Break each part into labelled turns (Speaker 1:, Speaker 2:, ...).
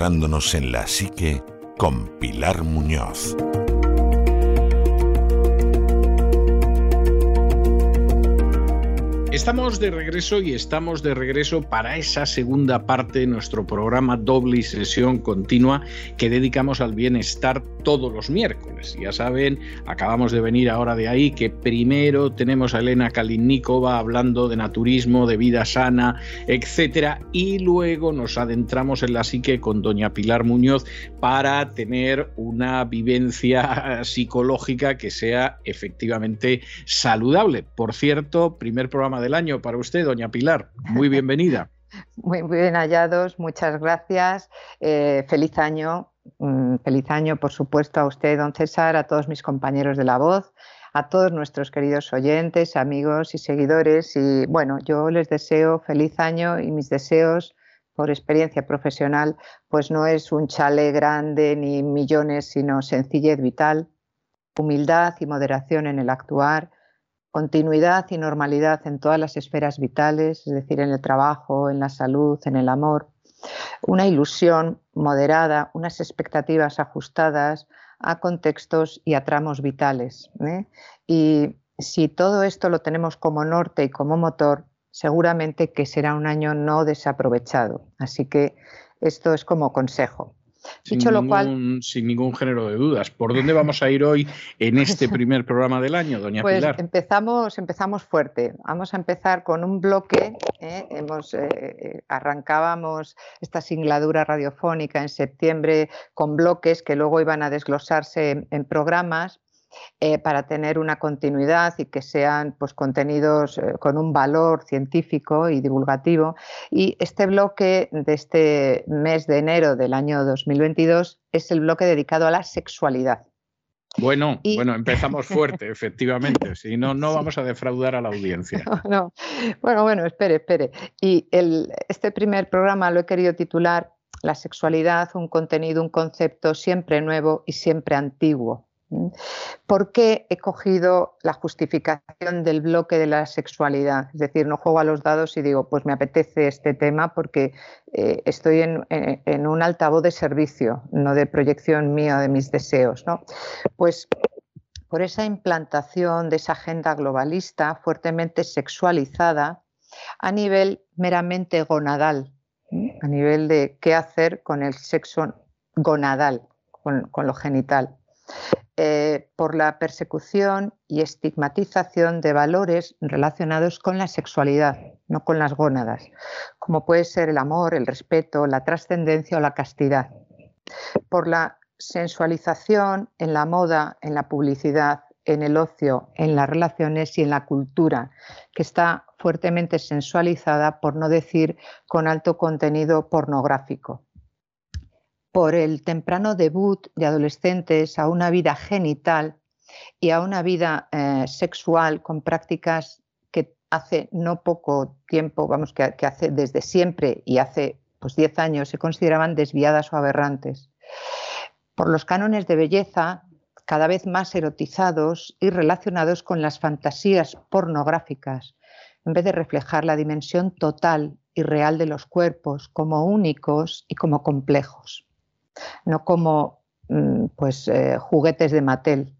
Speaker 1: adentrándonos en la psique con Pilar Muñoz.
Speaker 2: Estamos de regreso y estamos de regreso para esa segunda parte de nuestro programa doble y sesión continua que dedicamos al bienestar todos los miércoles. Ya saben, acabamos de venir ahora de ahí que primero tenemos a Elena Kalinnikova hablando de naturismo, de vida sana, etcétera, y luego nos adentramos en la psique con doña Pilar Muñoz para tener una vivencia psicológica que sea efectivamente saludable. Por cierto, primer programa de año para usted, doña Pilar. Muy bienvenida.
Speaker 3: Muy bien hallados, muchas gracias. Eh, feliz año, mm, feliz año, por supuesto, a usted, don César, a todos mis compañeros de la voz, a todos nuestros queridos oyentes, amigos y seguidores. Y bueno, yo les deseo feliz año y mis deseos por experiencia profesional, pues no es un chale grande ni millones, sino sencillez vital, humildad y moderación en el actuar continuidad y normalidad en todas las esferas vitales, es decir, en el trabajo, en la salud, en el amor, una ilusión moderada, unas expectativas ajustadas a contextos y a tramos vitales. ¿eh? Y si todo esto lo tenemos como norte y como motor, seguramente que será un año no desaprovechado. Así que esto es como consejo.
Speaker 2: Sin, Dicho ningún, lo cual, sin ningún género de dudas. ¿Por dónde vamos a ir hoy en este primer programa del año, doña
Speaker 3: pues
Speaker 2: Pilar?
Speaker 3: Empezamos, empezamos fuerte. Vamos a empezar con un bloque. ¿eh? Hemos, eh, eh, arrancábamos esta singladura radiofónica en septiembre con bloques que luego iban a desglosarse en programas. Eh, para tener una continuidad y que sean pues, contenidos eh, con un valor científico y divulgativo. Y este bloque de este mes de enero del año 2022 es el bloque dedicado a la sexualidad.
Speaker 2: Bueno, bueno, empezamos fuerte, efectivamente. Si no, no vamos a defraudar a la audiencia.
Speaker 3: No, Bueno, bueno, espere, espere. Y el, este primer programa lo he querido titular La sexualidad, un contenido, un concepto siempre nuevo y siempre antiguo. ¿Por qué he cogido la justificación del bloque de la sexualidad? Es decir, no juego a los dados y digo, pues me apetece este tema porque eh, estoy en, un altavoz de servicio, no de proyección mía de mis deseos. ¿no? Pues por esa implantación de esa agenda globalista fuertemente sexualizada a nivel meramente gonadal, a nivel de qué hacer con el sexo gonadal, con lo genital. Eh, por la persecución y estigmatización de valores relacionados con la sexualidad, no con las gónadas, como puede ser el amor, el respeto, la trascendencia o la castidad. Por la sensualización en la moda, en la publicidad, en el ocio, en las relaciones y en la cultura, que está fuertemente sensualizada, por no decir con alto contenido pornográfico por el temprano debut de adolescentes a una vida genital y a una vida eh, sexual con prácticas que hace no poco tiempo, vamos, que, hace desde siempre y hace pues 10 años se consideraban desviadas o aberrantes. Por los cánones de belleza cada vez más erotizados y relacionados con las fantasías pornográficas, en vez de reflejar la dimensión total y real de los cuerpos como únicos y como complejos no como mm, pues, eh, juguetes de Mattel,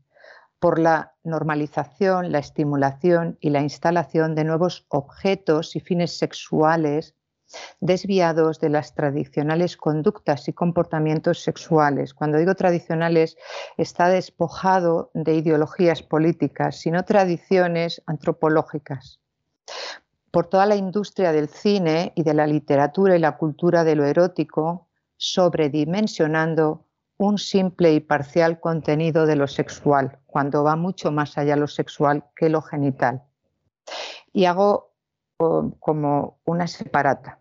Speaker 3: por la normalización, la estimulación y la instalación de nuevos objetos y fines sexuales desviados de las tradicionales conductas y comportamientos sexuales. Cuando digo tradicionales, está despojado de ideologías políticas, sino tradiciones antropológicas. Por toda la industria del cine y de la literatura y la cultura de lo erótico, sobredimensionando un simple y parcial contenido de lo sexual, cuando va mucho más allá lo sexual que lo genital. Y hago como una separata.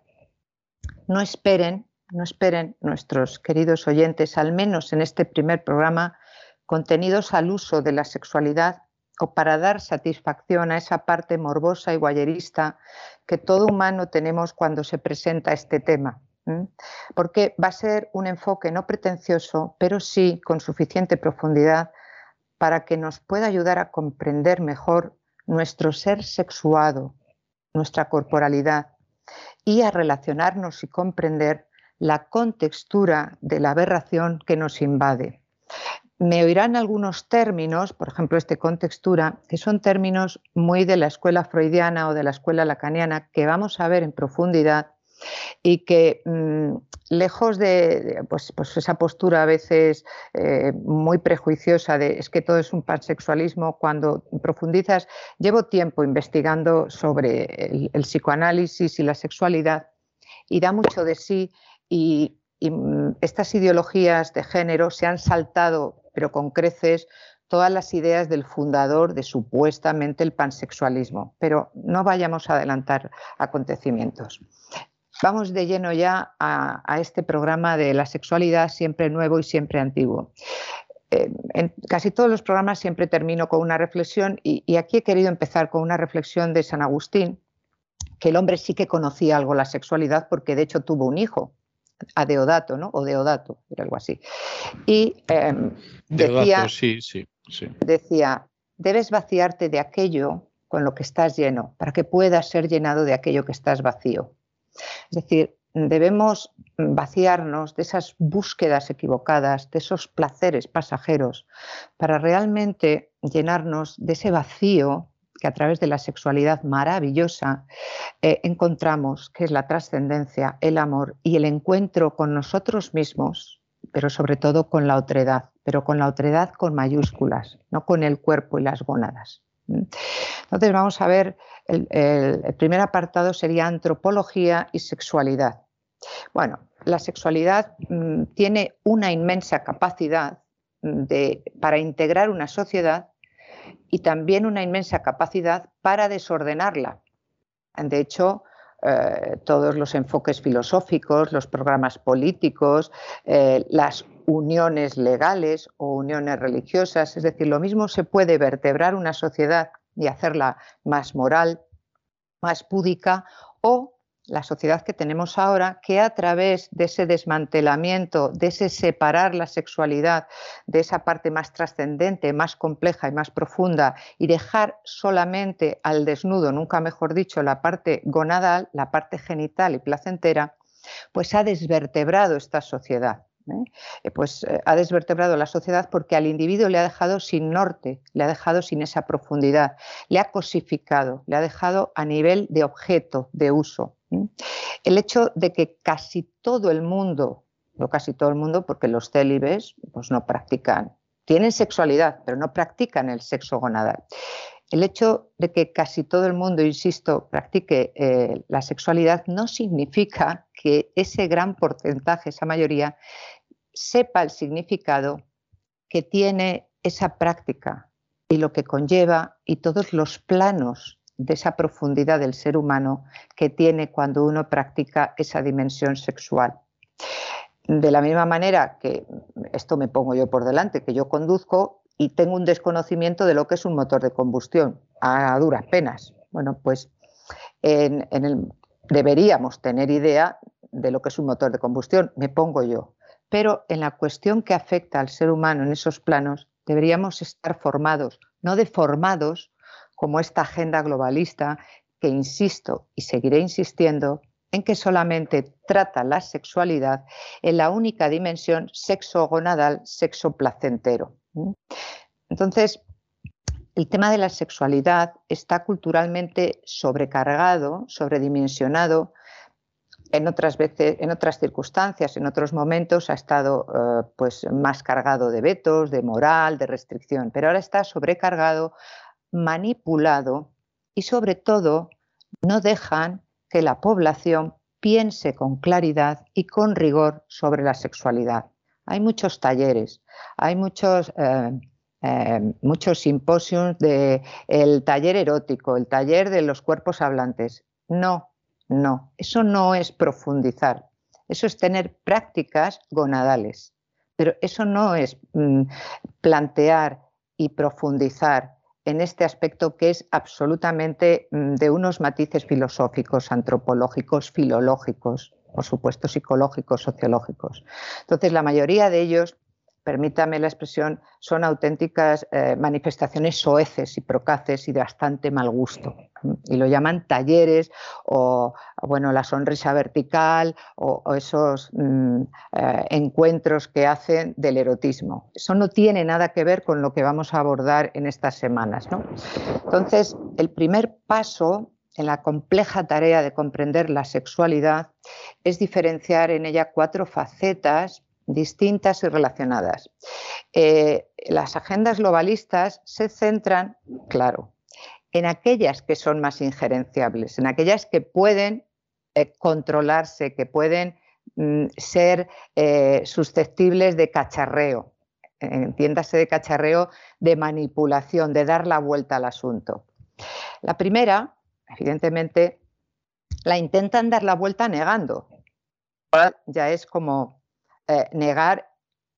Speaker 3: No esperen, no esperen nuestros queridos oyentes, al menos en este primer programa, contenidos al uso de la sexualidad o para dar satisfacción a esa parte morbosa y guayerista que todo humano tenemos cuando se presenta este tema. Porque va a ser un enfoque no pretencioso, pero sí con suficiente profundidad para que nos pueda ayudar a comprender mejor nuestro ser sexuado, nuestra corporalidad y a relacionarnos y comprender la contextura de la aberración que nos invade. Me oirán algunos términos, por ejemplo, este contextura, que son términos muy de la escuela freudiana o de la escuela lacaniana, que vamos a ver en profundidad y que mm, lejos de pues, pues, esa postura a veces eh, muy prejuiciosa de es que todo es un pansexualismo, cuando profundizas, llevo tiempo investigando sobre el, psicoanálisis y la sexualidad y da mucho de sí y, mm, estas ideologías de género se han saltado, pero con creces, todas las ideas del fundador de supuestamente el pansexualismo, pero no vayamos a adelantar acontecimientos. Vamos de lleno ya a, este programa de la sexualidad siempre nuevo y siempre antiguo. Eh, en casi todos los programas siempre termino con una reflexión y, aquí he querido empezar con una reflexión de San Agustín, que el hombre sí que conocía algo la sexualidad porque de hecho tuvo un hijo, a Deodato, ¿no? O Deodato, era algo así. Y em, decía,
Speaker 2: sí, sí, sí.
Speaker 3: decía, debes vaciarte de aquello con lo que estás lleno, para que puedas ser llenado de aquello que estás vacío. Es decir, debemos vaciarnos de esas búsquedas equivocadas, de esos placeres pasajeros, para realmente llenarnos de ese vacío que a través de la sexualidad maravillosa eh, encontramos, que es la trascendencia, el amor y el encuentro con nosotros mismos, pero sobre todo con la otredad, pero con la otredad con mayúsculas, no con el cuerpo y las gónadas. Entonces vamos a ver, el, primer apartado sería antropología y sexualidad. Bueno, la sexualidad mm, tiene una inmensa capacidad mm, para integrar una sociedad y también una inmensa capacidad para desordenarla. De hecho, eh, todos los enfoques filosóficos, los programas políticos, eh, las uniones legales o uniones religiosas. Es decir, lo mismo se puede vertebrar una sociedad y hacerla más moral, más púdica, o la sociedad que tenemos ahora, que a través de ese desmantelamiento, de ese separar la sexualidad de esa parte más trascendente, más compleja y más profunda, y dejar solamente al desnudo, nunca mejor dicho, la parte gonadal, la parte genital y placentera, pues ha desvertebrado esta sociedad. ¿Eh? Eh, pues eh, ha desvertebrado la sociedad porque al individuo le ha dejado sin norte, le ha dejado sin esa profundidad, le ha cosificado, le ha dejado a nivel de objeto de uso. El hecho de que casi todo el mundo, no casi todo el mundo, porque los célibes pues no practican, tienen sexualidad, pero no practican el sexo gonadal. El hecho de que casi todo el mundo, insisto, practique la sexualidad no significa que ese gran porcentaje, esa mayoría, sepa el significado que tiene esa práctica y lo que conlleva y todos los planos de esa profundidad del ser humano que tiene cuando uno practica esa dimensión sexual. De la misma manera que esto me pongo yo por delante, que yo conduzco y tengo un desconocimiento de lo que es un motor de combustión, a duras penas. Bueno, pues deberíamos tener idea de lo que es un motor de combustión, me pongo yo pero en la cuestión que afecta al ser humano en esos planos deberíamos estar formados, no deformados como esta agenda globalista que insisto y seguiré insistiendo en que solamente trata la sexualidad en la única dimensión sexo-gonadal, sexo-placentero. Entonces, el tema de la sexualidad está culturalmente sobrecargado, sobredimensionado, en otras veces, en otras circunstancias, en otros momentos ha estado eh, pues más cargado de vetos, de moral, de restricción, pero ahora está sobrecargado, manipulado y sobre todo no dejan que la población piense con claridad y con rigor sobre la sexualidad. Hay muchos talleres, hay muchos eh, eh, muchos simposios de el taller erótico, el taller de los cuerpos hablantes, No, no, eso no es profundizar, eso es tener prácticas gonadales, pero eso no es mm, plantear y profundizar en este aspecto que es absolutamente mm, de unos matices filosóficos, antropológicos, filológicos, por supuesto psicológicos, sociológicos. Entonces, la mayoría de ellos permítame la expresión, son auténticas eh, manifestaciones soeces y procaces y de bastante mal gusto. Y lo llaman talleres o, bueno, la sonrisa vertical o, esos mm, eh, encuentros que hacen del erotismo. Eso no tiene nada que ver con lo que vamos a abordar en estas semanas. Entonces, el primer paso en la compleja tarea de comprender la sexualidad es diferenciar en ella cuatro facetas distintas y relacionadas. Eh, las agendas globalistas se centran, claro, en aquellas que son más injerenciables, en aquellas que pueden eh, controlarse, que pueden mm, ser eh, susceptibles de cacharreo, entiéndase de cacharreo, de manipulación, de dar la vuelta al asunto. La primera, evidentemente, la intentan dar la vuelta negando. Ya es como eh, negar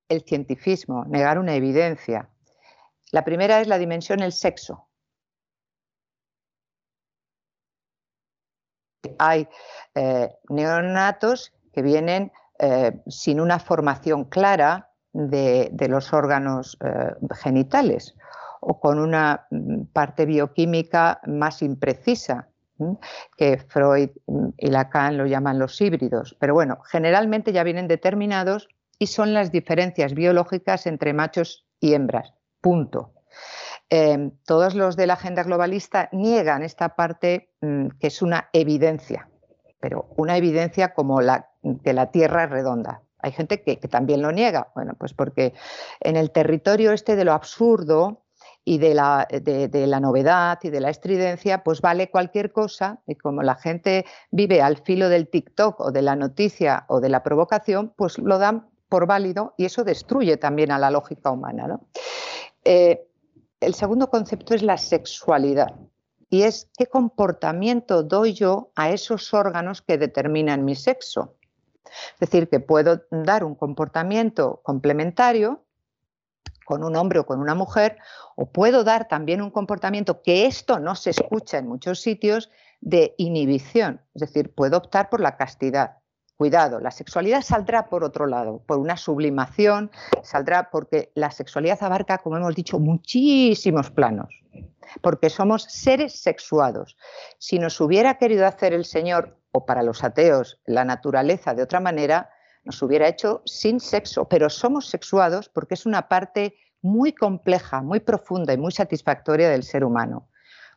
Speaker 3: el cientifismo, negar una evidencia. La primera es la dimensión el sexo. Hay eh, neonatos que vienen eh, sin una formación clara de, los órganos genitales o con una mm, parte bioquímica más imprecisa que Freud y Lacan lo llaman los híbridos. Pero bueno, generalmente ya vienen determinados y son las diferencias biológicas entre machos y hembras. Punto. Em, todos los de la agenda globalista niegan esta parte mm, que es una evidencia, pero una evidencia como la que la Tierra es redonda. Hay gente que, que también lo niega, bueno, pues porque en el territorio este de lo absurdo, y de la, de, la, novedad y de la estridencia, pues vale cualquier cosa y como la gente vive al filo del TikTok o de la noticia o de la provocación, pues lo dan por válido y eso destruye también a la lógica humana. Eh, el segundo concepto es la sexualidad y es qué comportamiento doy yo a esos órganos que determinan mi sexo. Es decir, que puedo dar un comportamiento complementario con un hombre o con una mujer, o puedo dar también un comportamiento que esto no se escucha en muchos sitios de inhibición, es decir, puedo optar por la castidad. Cuidado, la sexualidad saldrá por otro lado, por una sublimación, saldrá porque la sexualidad abarca, como hemos dicho, muchísimos planos, porque somos seres sexuados. Si nos hubiera querido hacer el Señor, o para los ateos, la naturaleza de otra manera, nos hubiera hecho sin sexo, pero somos sexuados porque es una parte muy compleja, muy profunda y muy satisfactoria del ser humano.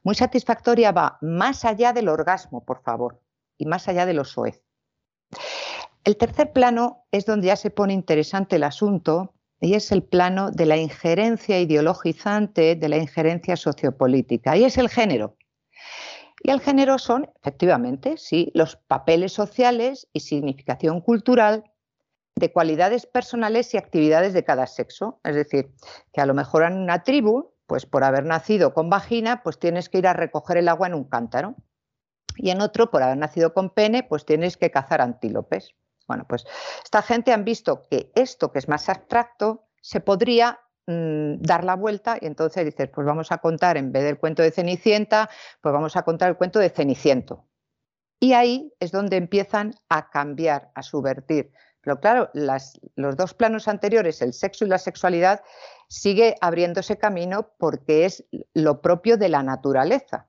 Speaker 3: Muy satisfactoria va más allá del orgasmo, por favor, y más allá de los soez. El tercer plano es donde ya se pone interesante el asunto y es el plano de la injerencia ideologizante, de la injerencia sociopolítica, y es el género. Y el género son, efectivamente, sí, los papeles sociales y significación cultural de cualidades personales y actividades de cada sexo. Es decir, que a lo mejor en una tribu, pues por haber nacido con vagina, pues tienes que ir a recoger el agua en un cántaro. Y en otro, por haber nacido con pene, pues tienes que cazar antílopes. Bueno, pues esta gente han visto que esto que es más abstracto se podría mm, dar la vuelta y entonces dices, pues vamos a contar, en vez del cuento de Cenicienta, pues vamos a contar el cuento de Ceniciento. Y ahí es donde empiezan a cambiar, a subvertir pero claro, los dos planos anteriores, el sexo y la sexualidad, sigue abriéndose camino porque es lo propio de la naturaleza.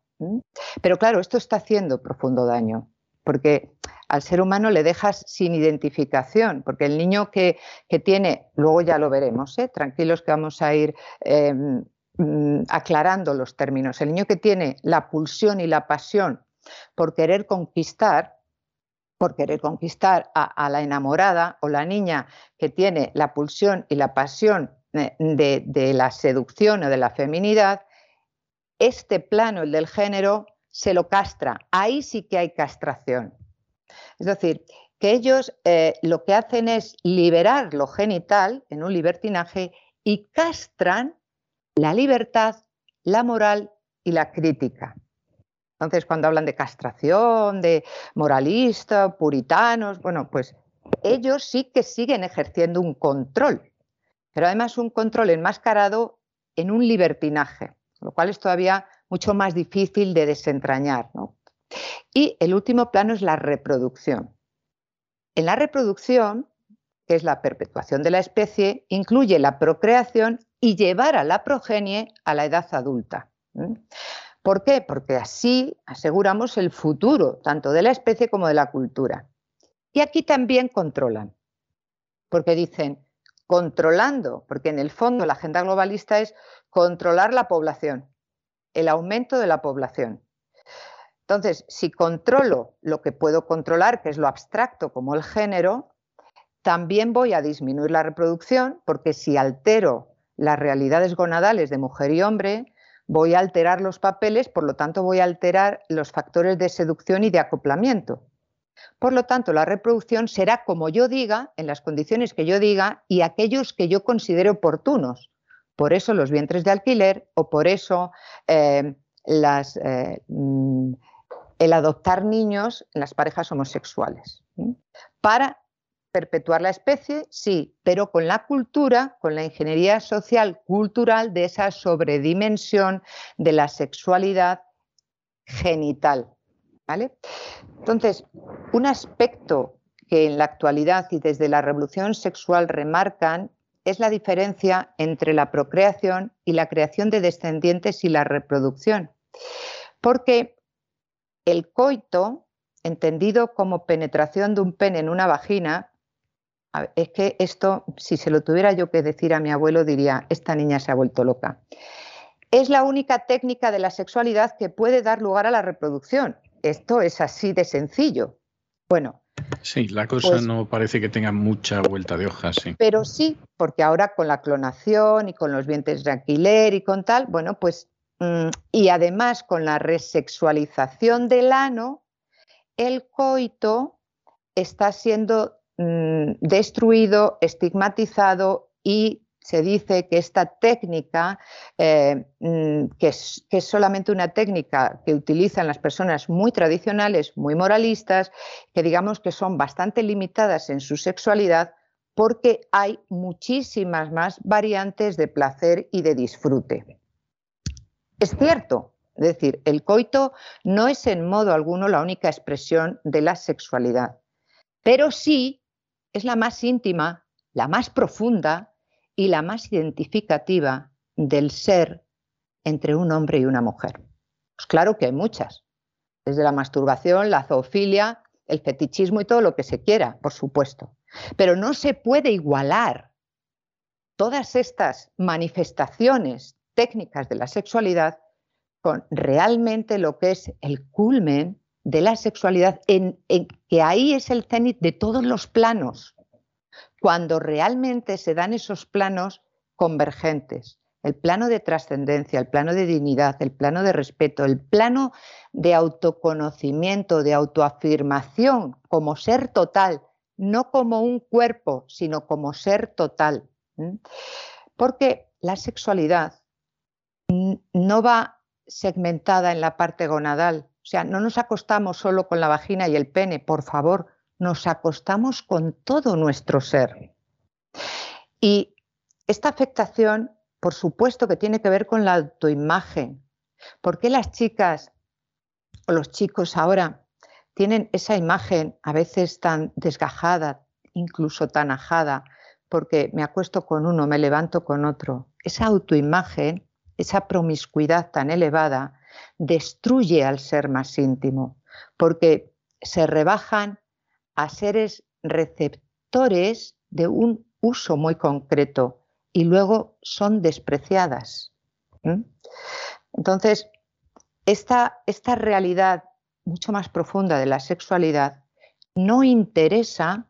Speaker 3: Pero claro, esto está haciendo profundo daño, porque al ser humano le dejas sin identificación, porque el niño que, tiene, luego ya lo veremos, ¿eh? tranquilos que vamos a ir em, mm, aclarando los términos, el niño que tiene la pulsión y la pasión por querer conquistar, por querer conquistar a, la enamorada o la niña que tiene la pulsión y la pasión eh, de, la seducción o de la feminidad, este plano, el del género, se lo castra. Ahí sí que hay castración. Es decir, que ellos eh, lo que hacen es liberar lo genital en un libertinaje y castran la libertad, la moral y la crítica. Entonces, cuando hablan de castración, de moralista, puritanos, bueno, pues ellos sí que siguen ejerciendo un control, pero además un control enmascarado en un libertinaje, lo cual es todavía mucho más difícil de desentrañar. Y el último plano es la reproducción. En la reproducción, que es la perpetuación de la especie, incluye la procreación y llevar a la progenie a la edad adulta. ¿Por qué? Porque así aseguramos el futuro tanto de la especie como de la cultura. Y aquí también controlan, porque dicen, controlando, porque en el fondo la agenda globalista es controlar la población, el aumento de la población. Entonces, si controlo lo que puedo controlar, que es lo abstracto como el género, también voy a disminuir la reproducción, porque si altero las realidades gonadales de mujer y hombre, voy a alterar los papeles, por lo tanto voy a alterar los factores de seducción y de acoplamiento. Por lo tanto, la reproducción será como yo diga, en las condiciones que yo diga y aquellos que yo considere oportunos. Por eso los vientres de alquiler o por eso eh, las, eh, mm, el adoptar niños en las parejas homosexuales. Para perpetuar la especie, sí, pero con la cultura, con la ingeniería social cultural de esa sobredimensión de la sexualidad genital. ¿vale? Entonces, un aspecto que en la actualidad y desde la revolución sexual remarcan es la diferencia entre la procreación y la creación de descendientes y la reproducción. Porque el coito, entendido como penetración de un pene en una vagina, es que esto, si se lo tuviera yo que decir a mi abuelo, diría, esta niña se ha vuelto loca. Es la única técnica de la sexualidad que puede dar lugar a la reproducción. Esto es así de sencillo. Bueno.
Speaker 2: Sí, la cosa pues no parece que tenga mucha vuelta de hoja, sí.
Speaker 3: Pero sí, porque ahora con la clonación y con los vientres de alquiler y con tal, bueno, pues, mm, y además con la resexualización del ano, el coito está siendo Mm, destruido, estigmatizado y se dice que esta técnica, eh, mm, que, es, que, es, solamente una técnica que utilizan las personas muy tradicionales, muy moralistas, que digamos que son bastante limitadas en su sexualidad, porque hay muchísimas más variantes de placer y de disfrute. Es cierto, es decir, el coito no es en modo alguno la única expresión de la sexualidad, pero sí es la más íntima, la más profunda y la más identificativa del ser entre un hombre y una mujer. Pues claro que hay muchas, desde la masturbación, la zoofilia, el fetichismo y todo lo que se quiera, por supuesto. Pero no se puede igualar todas estas manifestaciones técnicas de la sexualidad con realmente lo que es el culmen de la sexualidad, en, que ahí es el cenit de todos los planos, cuando realmente se dan esos planos convergentes. El plano de trascendencia, el plano de dignidad, el plano de respeto, el plano de autoconocimiento, de autoafirmación como ser total, no como un cuerpo, sino como ser total. Porque la sexualidad no va segmentada en la parte gonadal, o sea, no nos acostamos solo con la vagina y el pene, por favor, nos acostamos con todo nuestro ser. Y esta afectación, por supuesto que tiene que ver con la autoimagen. ¿Por qué las chicas o los chicos ahora tienen esa imagen a veces tan desgajada, incluso tan ajada? Porque me acuesto con uno, me levanto con otro. Esa autoimagen, esa promiscuidad tan elevada, destruye al ser más íntimo, porque se rebajan a seres receptores de un uso muy concreto y luego son despreciadas. Entonces, esta, esta realidad mucho más profunda de la sexualidad no interesa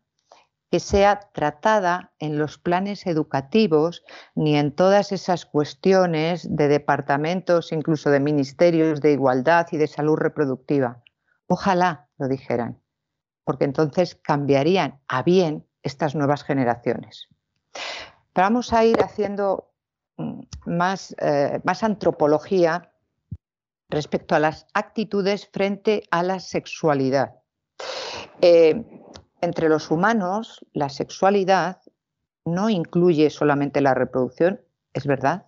Speaker 3: que sea tratada en los planes educativos ni en todas esas cuestiones de departamentos, incluso de ministerios de igualdad y de salud reproductiva. Ojalá lo dijeran, porque entonces cambiarían a bien estas nuevas generaciones. vamos a ir haciendo mm, más, eh, más antropología respecto a las actitudes frente a la sexualidad. Eh, entre los humanos, la sexualidad no incluye solamente la reproducción, es verdad,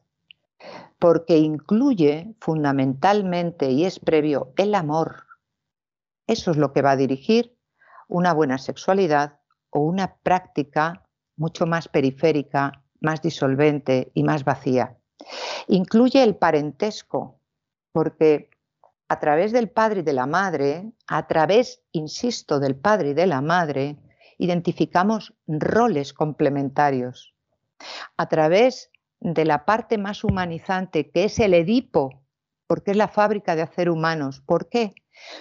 Speaker 3: porque incluye fundamentalmente y es previo el amor. Eso es lo que va a dirigir una buena sexualidad o una práctica mucho más periférica, más disolvente y más vacía. Incluye el parentesco, porque a través del padre y de la madre, a través, insisto, del padre y de la madre, identificamos roles complementarios. A través de la parte más humanizante, que es el Edipo, porque es la fábrica de hacer humanos. ¿Por qué?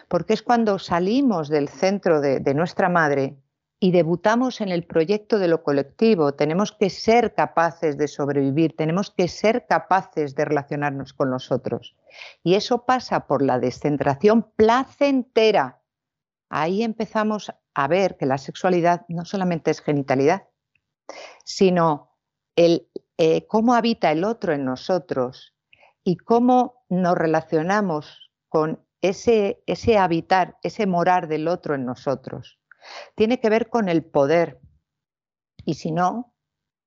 Speaker 3: Porque es cuando salimos del centro de, de nuestra madre y debutamos en el proyecto de lo colectivo, tenemos que ser capaces de sobrevivir, tenemos que ser capaces de relacionarnos con los otros. Y eso pasa por la descentración placentera. Ahí empezamos a ver que la sexualidad no solamente es genitalidad, sino el, eh, cómo habita el otro en nosotros y cómo nos relacionamos con ese, ese habitar, ese morar del otro en nosotros. Tiene que ver con el poder. Y si no,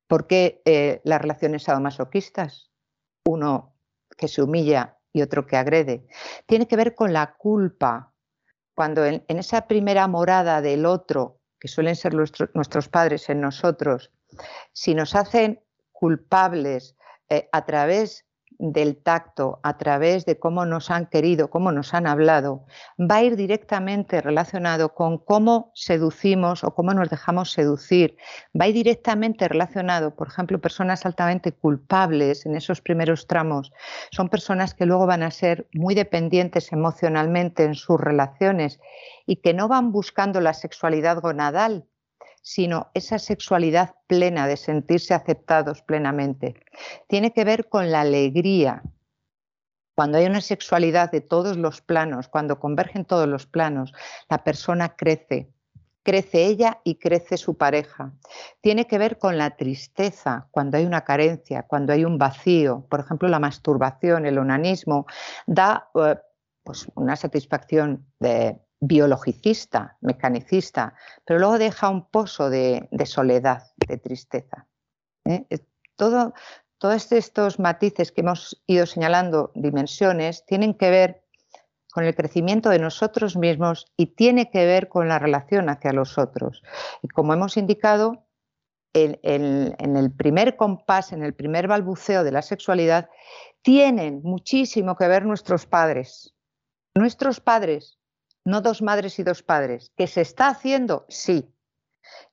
Speaker 3: ¿por qué eh, las relaciones sadomasoquistas? Uno que se humilla y otro que agrede. Tiene que ver con la culpa. Cuando en, esa primera morada del otro, que suelen ser nuestros padres en nosotros, si nos hacen culpables eh, a través del tacto, a través de cómo nos han querido, cómo nos han hablado, va a ir directamente relacionado con cómo seducimos o cómo nos dejamos seducir. Va a ir directamente relacionado, por ejemplo, personas altamente culpables en esos primeros tramos. Son personas que luego van a ser muy dependientes emocionalmente en sus relaciones y que no van buscando la sexualidad gonadal, sino esa sexualidad plena de sentirse aceptados plenamente. Tiene que ver con la alegría. Cuando hay una sexualidad de todos los planos, cuando convergen todos los planos, la persona crece, crece ella y crece su pareja. Tiene que ver con la tristeza, cuando hay una carencia, cuando hay un vacío, por ejemplo, la masturbación, el onanismo, da eh, pues, una satisfacción de, biologicista, mecanicista, pero luego deja un pozo de, soledad, de tristeza. ¿eh? Todo, todos estos matices que hemos ido señalando, dimensiones, tienen que ver con el crecimiento de nosotros mismos y tiene que ver con la relación hacia los otros. Y como hemos indicado, en el primer compás, en el primer balbuceo de la sexualidad, tienen muchísimo que ver nuestros padres. Nuestros padres no dos madres y dos padres. ¿Que se está haciendo? Sí.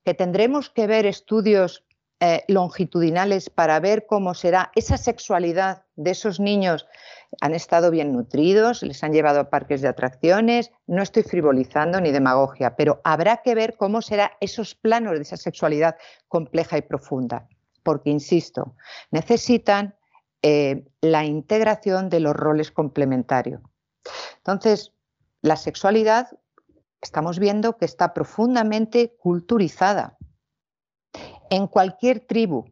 Speaker 3: ¿Que tendremos que ver estudios eh, longitudinales para ver cómo será esa sexualidad de esos niños? Han estado bien nutridos, les han llevado a parques de atracciones, no estoy frivolizando ni demagogia, pero habrá que ver cómo serán esos planos de esa sexualidad compleja y profunda, porque, insisto, necesitan eh, la integración de los roles complementarios. Entonces, la sexualidad estamos viendo que está profundamente culturizada. En cualquier tribu,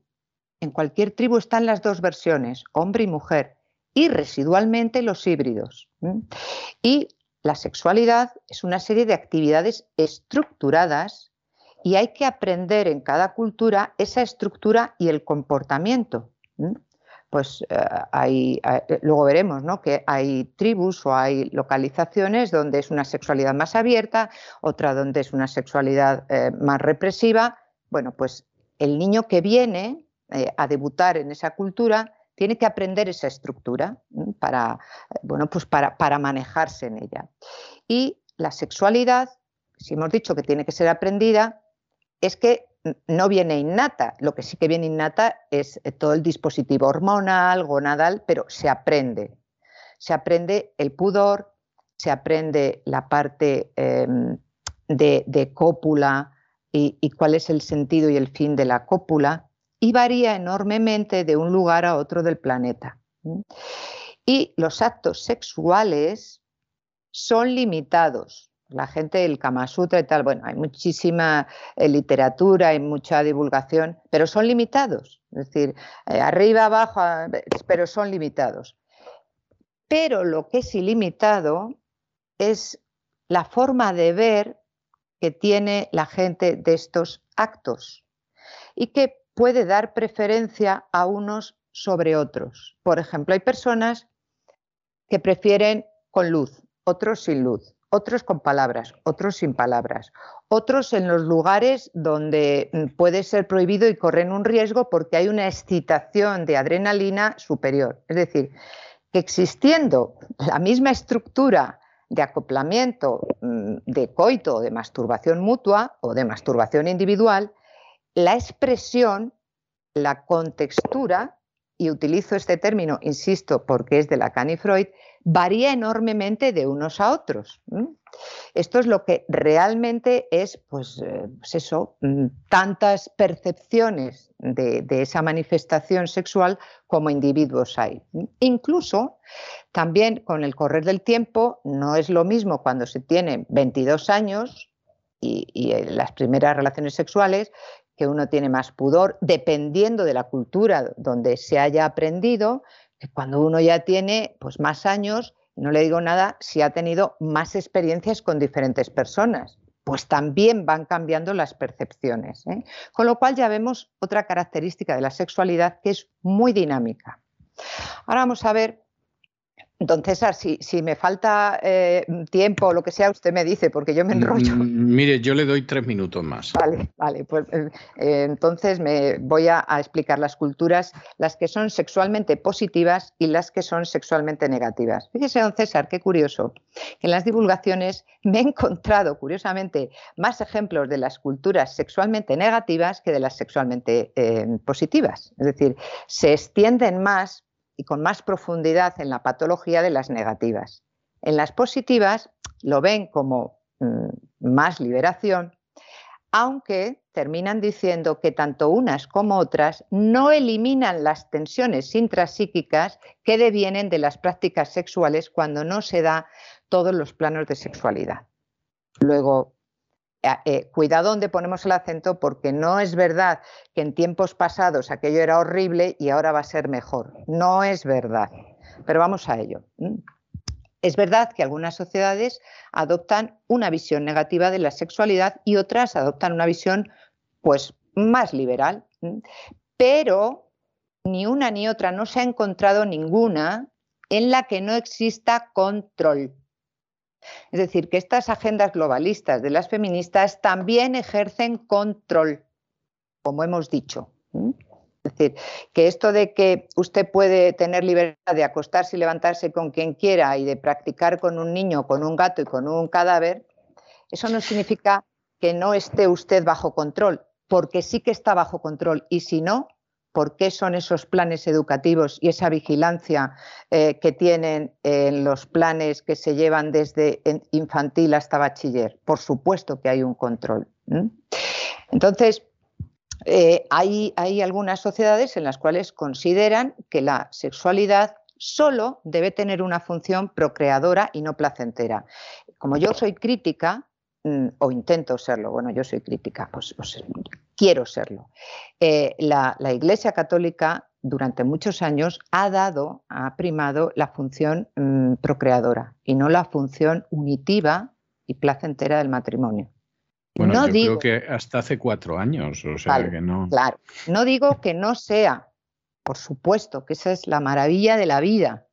Speaker 3: en cualquier tribu están las dos versiones, hombre y mujer, y residualmente los híbridos. Y la sexualidad es una serie de actividades estructuradas y hay que aprender en cada cultura esa estructura y el comportamiento pues eh, hay, eh, luego veremos ¿no? que hay tribus o hay localizaciones donde es una sexualidad más abierta, otra donde es una sexualidad eh, más represiva. Bueno, pues el niño que viene a debutar en esa cultura tiene que aprender esa estructura para, bueno, pues para, para manejarse en ella. Y la sexualidad, si hemos dicho que tiene que ser aprendida, es que no viene innata. Lo que sí que viene innata es eh, todo el dispositivo hormonal, gonadal, pero se aprende. Se aprende el pudor, se aprende la parte em, de, cópula y, y, cuál es el sentido y el fin de la cópula, y varía enormemente de un lugar a otro del planeta. Y los actos sexuales son limitados la gente del Kama Sutra y tal, bueno, hay muchísima eh, literatura, hay mucha divulgación, pero son limitados. Es decir, eh, arriba, abajo, pero son limitados. pero lo que es ilimitado es la forma de ver que tiene la gente de estos actos y que puede dar preferencia a unos sobre otros. Por ejemplo, hay personas que prefieren con luz, otros sin luz, otros con palabras, otros sin palabras, otros en los lugares donde mm, puede ser prohibido y corren un riesgo porque hay una excitación de adrenalina superior. Es decir, que existiendo la misma estructura de acoplamiento mm, de coito, de masturbación mutua o de masturbación individual, la expresión, la contextura, y utilizo este término, insisto, porque es de Lacan y Freud, varía enormemente de unos a otros. Esto es lo que realmente es, pues, eh, pues eso, mm, tantas percepciones de, esa manifestación sexual como individuos hay. Incluso también con el correr del tiempo no es lo mismo cuando se tiene 22 años y, y las primeras relaciones sexuales que uno tiene más pudor, dependiendo de la cultura donde se haya aprendido, cuando uno ya tiene pues, más años, no le digo nada si ha tenido más experiencias con diferentes personas, pues también van cambiando las percepciones. ¿eh? Con lo cual ya vemos otra característica de la sexualidad que es muy dinámica. Ahora vamos a ver Don César, si, si me falta eh, tiempo o lo que sea, usted me dice, porque yo me enrollo.
Speaker 2: Mm, mire, yo le doy tres minutos más.
Speaker 3: Vale, vale. Pues eh, eh, entonces me voy a, explicar las culturas, las que son sexualmente positivas y las que son sexualmente negativas. Fíjese, don César, qué curioso, en las divulgaciones me he encontrado, curiosamente, más ejemplos de las culturas sexualmente negativas que de las sexualmente positivas. Es decir, se extienden más y con más profundidad en la patología de las negativas. En las positivas lo ven como mm, más liberación, aunque terminan diciendo que tanto unas como otras no eliminan las tensiones intrapsíquicas que devienen de las prácticas sexuales cuando no se da todos los planos de sexualidad. Luego, eh, eh, cuidado donde ponemos el acento porque no es verdad que en tiempos pasados aquello era horrible y ahora va a ser mejor. No es verdad. Pero vamos a ello. Es verdad que algunas sociedades adoptan una visión negativa de la sexualidad y otras adoptan una visión pues más liberal. Pero ni una ni otra no se ha encontrado ninguna en la que no exista control. Es decir, que estas agendas globalistas de las feministas también ejercen control, como hemos dicho. Es decir, que esto de que usted puede tener libertad de acostarse y levantarse con quien quiera y de practicar con un niño, con un gato y con un cadáver, eso no significa que no esté usted bajo control, porque sí que está bajo control. Y si no, por qué son esos planes educativos y esa vigilancia eh, que tienen en los planes que se llevan desde infantil hasta bachiller. Por supuesto que hay un control. Entonces, eh, hay, algunas sociedades en las cuales consideran que la sexualidad solo debe tener una función procreadora y no placentera. Como yo soy crítica, mm, o intento serlo, bueno, yo soy crítica, pues, pues quiero serlo. Eh, la, Iglesia Católica durante muchos años ha dado, ha primado la función mm, procreadora y no la función unitiva y placentera del matrimonio.
Speaker 2: Bueno, no yo digo, creo que hasta hace cuatro años, o sea que no.
Speaker 3: Claro, no digo que no sea, por supuesto, que esa es la maravilla de la vida,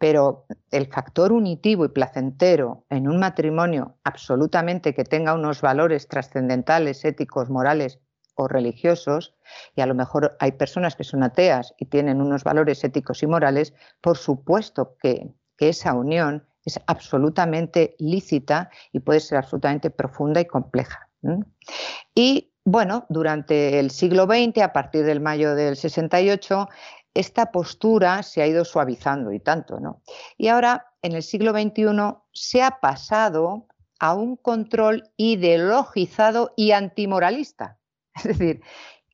Speaker 3: pero el factor unitivo y placentero en un matrimonio absolutamente que tenga unos valores trascendentales, éticos, morales o religiosos, y a lo mejor hay personas que son ateas y tienen unos valores éticos y morales, por supuesto que, esa unión es absolutamente lícita y puede ser absolutamente profunda y compleja. Y bueno, durante el siglo XX, a partir del mayo del 68, esta postura se ha ido suavizando y tanto, ¿no? Y ahora, en el siglo XXI, se ha pasado a un control ideologizado y antimoralista. Es decir,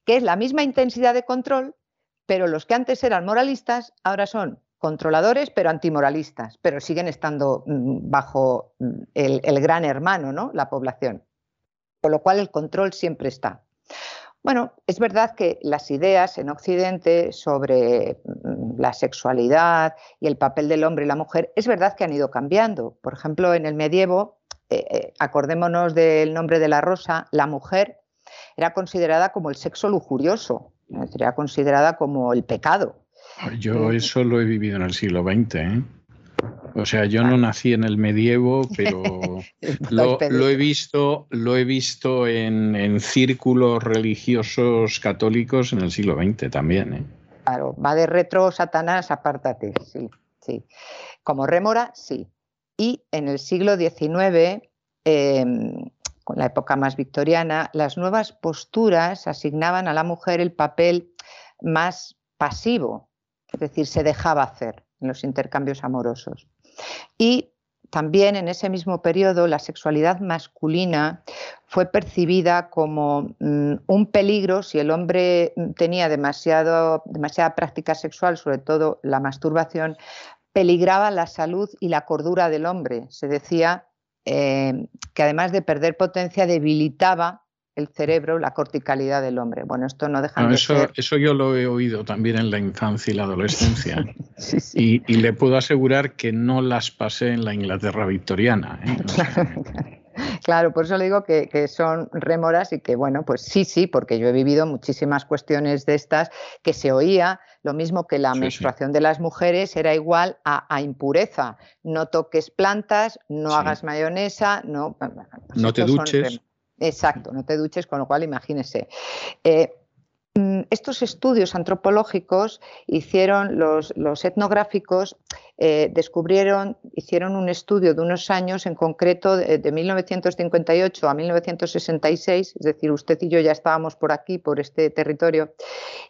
Speaker 3: que es la misma intensidad de control, pero los que antes eran moralistas ahora son controladores, pero antimoralistas, pero siguen estando mm, bajo mm, el, el gran hermano, ¿no? La población. Con lo cual el control siempre está. Bueno, es verdad que las ideas en Occidente sobre mm, la sexualidad y el papel del hombre y la mujer, es verdad que han ido cambiando. Por ejemplo, en el medievo, eh, eh, acordémonos del nombre de la rosa, la mujer era considerada como el sexo lujurioso, era considerada como el pecado.
Speaker 2: Yo eh, eso lo he vivido en el siglo XX. O sea, yo no nací en el medievo, pero lo, he visto, lo he visto en, círculos religiosos católicos en el siglo XX también. ¿eh?
Speaker 3: Claro, va de retro, Satanás, apártate, sí, sí. Como rémora, sí. Y en el siglo XIX, em, con la época más victoriana, las nuevas posturas asignaban a la mujer el papel más pasivo, es decir, se dejaba hacer en los intercambios amorosos. Y también en ese mismo periodo la sexualidad masculina fue percibida como mm, un peligro si el hombre tenía demasiado, demasiada práctica sexual, sobre todo la masturbación, peligraba la salud y la cordura del hombre. Se decía eh, que además de perder potencia debilitaba el cerebro, la corticalidad del hombre. Bueno, esto no deja de
Speaker 2: eso,
Speaker 3: ser...
Speaker 2: Eso yo lo he oído también en la infancia y la adolescencia. Y, le puedo asegurar que no las pasé en la Inglaterra victoriana.
Speaker 3: ¿eh? Claro, por eso le digo que, son rémoras y que, bueno, pues sí, sí, porque yo he vivido muchísimas cuestiones de estas que se oía, lo mismo que la menstruación de las mujeres era igual a, impureza. No toques plantas, no hagas mayonesa, no... Pues
Speaker 2: no te duches.
Speaker 3: Exacto, no te duches, con lo cual imagínese. Eh, mm, estos estudios antropológicos hicieron los, etnográficos, eh, descubrieron, hicieron un estudio de unos años, en concreto de, 1958 a 1966, es decir, usted y yo ya estábamos por aquí, por este territorio,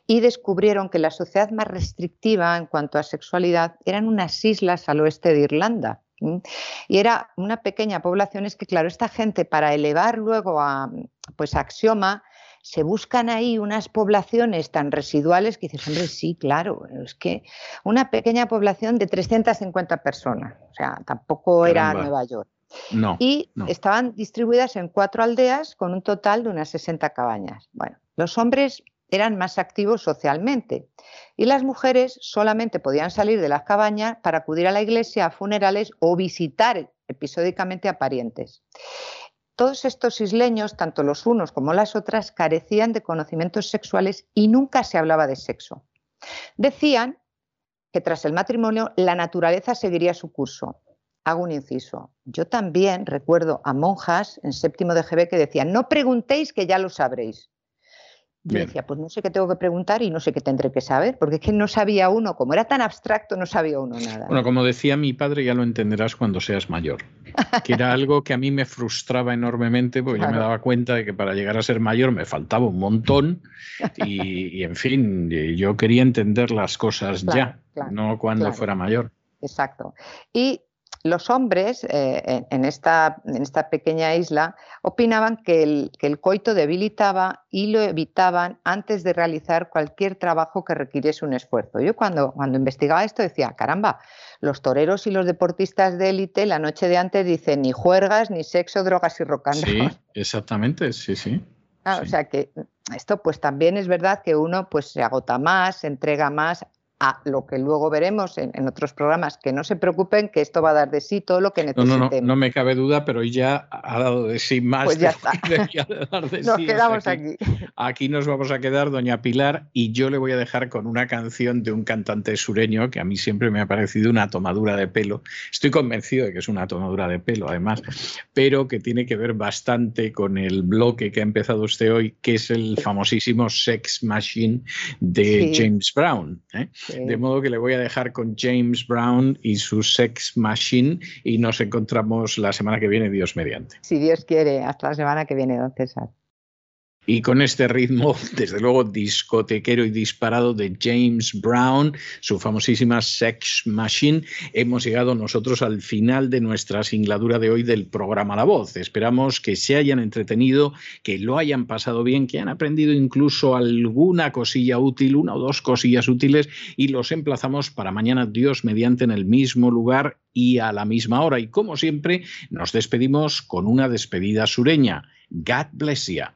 Speaker 3: y descubrieron que la sociedad más restrictiva en cuanto a sexualidad eran unas islas al oeste de Irlanda. Y era una pequeña población, es que claro, esta gente para elevar luego a pues axioma, se buscan ahí unas poblaciones tan residuales que dices, hombre, sí, claro, es que una pequeña población de 350 personas, o sea, tampoco era Nueva York.
Speaker 2: No,
Speaker 3: y estaban distribuidas en cuatro aldeas con un total de unas 60 cabañas. Bueno, los hombres eran más activos socialmente y las mujeres solamente podían salir de las cabañas para acudir a la iglesia, a funerales o visitar episódicamente a parientes. Todos estos isleños, tanto los unos como las otras, carecían de conocimientos sexuales y nunca se hablaba de sexo. Decían que tras el matrimonio la naturaleza seguiría su curso. Hago un inciso. Yo también recuerdo a monjas en séptimo de GB que decían, no preguntéis que ya lo sabréis. Yo decía, pues no sé qué tengo que preguntar y no sé qué tendré que saber, porque es que no sabía uno, como era tan abstracto, no sabía uno nada.
Speaker 2: Bueno, como decía mi padre, ya lo entenderás cuando seas mayor, que era algo que a mí me frustraba enormemente, porque yo me daba cuenta de que para llegar a ser mayor me faltaba un montón y, en fin, yo quería entender las cosas ya, no cuando fuera mayor.
Speaker 3: Exacto. Y los hombres eh, en, esta, en, esta, pequeña isla opinaban que el, coito debilitaba y lo evitaban antes de realizar cualquier trabajo que requiriese un esfuerzo. Yo cuando, cuando investigaba esto decía, caramba, los toreros y los deportistas de élite la noche de antes dicen ni juergas, ni sexo, drogas y rocando.
Speaker 2: Sí, exactamente, sí, sí.
Speaker 3: O sea que esto pues también es verdad que uno pues se agota más, se entrega más, a lo que luego veremos en, otros programas, que no se preocupen, que esto va a dar de sí todo lo que necesitemos.
Speaker 2: No, no, no, me cabe duda, pero ya ha dado de sí más
Speaker 3: pues
Speaker 2: ya
Speaker 3: está. nos quedamos aquí,
Speaker 2: aquí. nos vamos a quedar, doña Pilar, y yo le voy a dejar con una canción de un cantante sureño que a mí siempre me ha parecido una tomadura de pelo. Estoy convencido de que es una tomadura de pelo, además, pero que tiene que ver bastante con el bloque que ha empezado usted hoy, que es el famosísimo Sex Machine de James Brown. ¿eh? De modo que le voy a dejar con James Brown y su Sex Machine y nos encontramos la semana que viene, Dios mediante.
Speaker 3: Si Dios quiere, hasta la semana que viene, don César.
Speaker 2: Y con este ritmo, desde luego, discotequero y disparado de James Brown, su famosísima Sex Machine, hemos llegado nosotros al final de nuestra singladura de hoy del programa La Voz. Esperamos que se hayan entretenido, que lo hayan pasado bien, que hayan aprendido incluso alguna cosilla útil, una o dos cosillas útiles, y los emplazamos para mañana, Dios mediante, en el mismo lugar y a la misma hora. Y como siempre, nos despedimos con una despedida sureña. God bless you.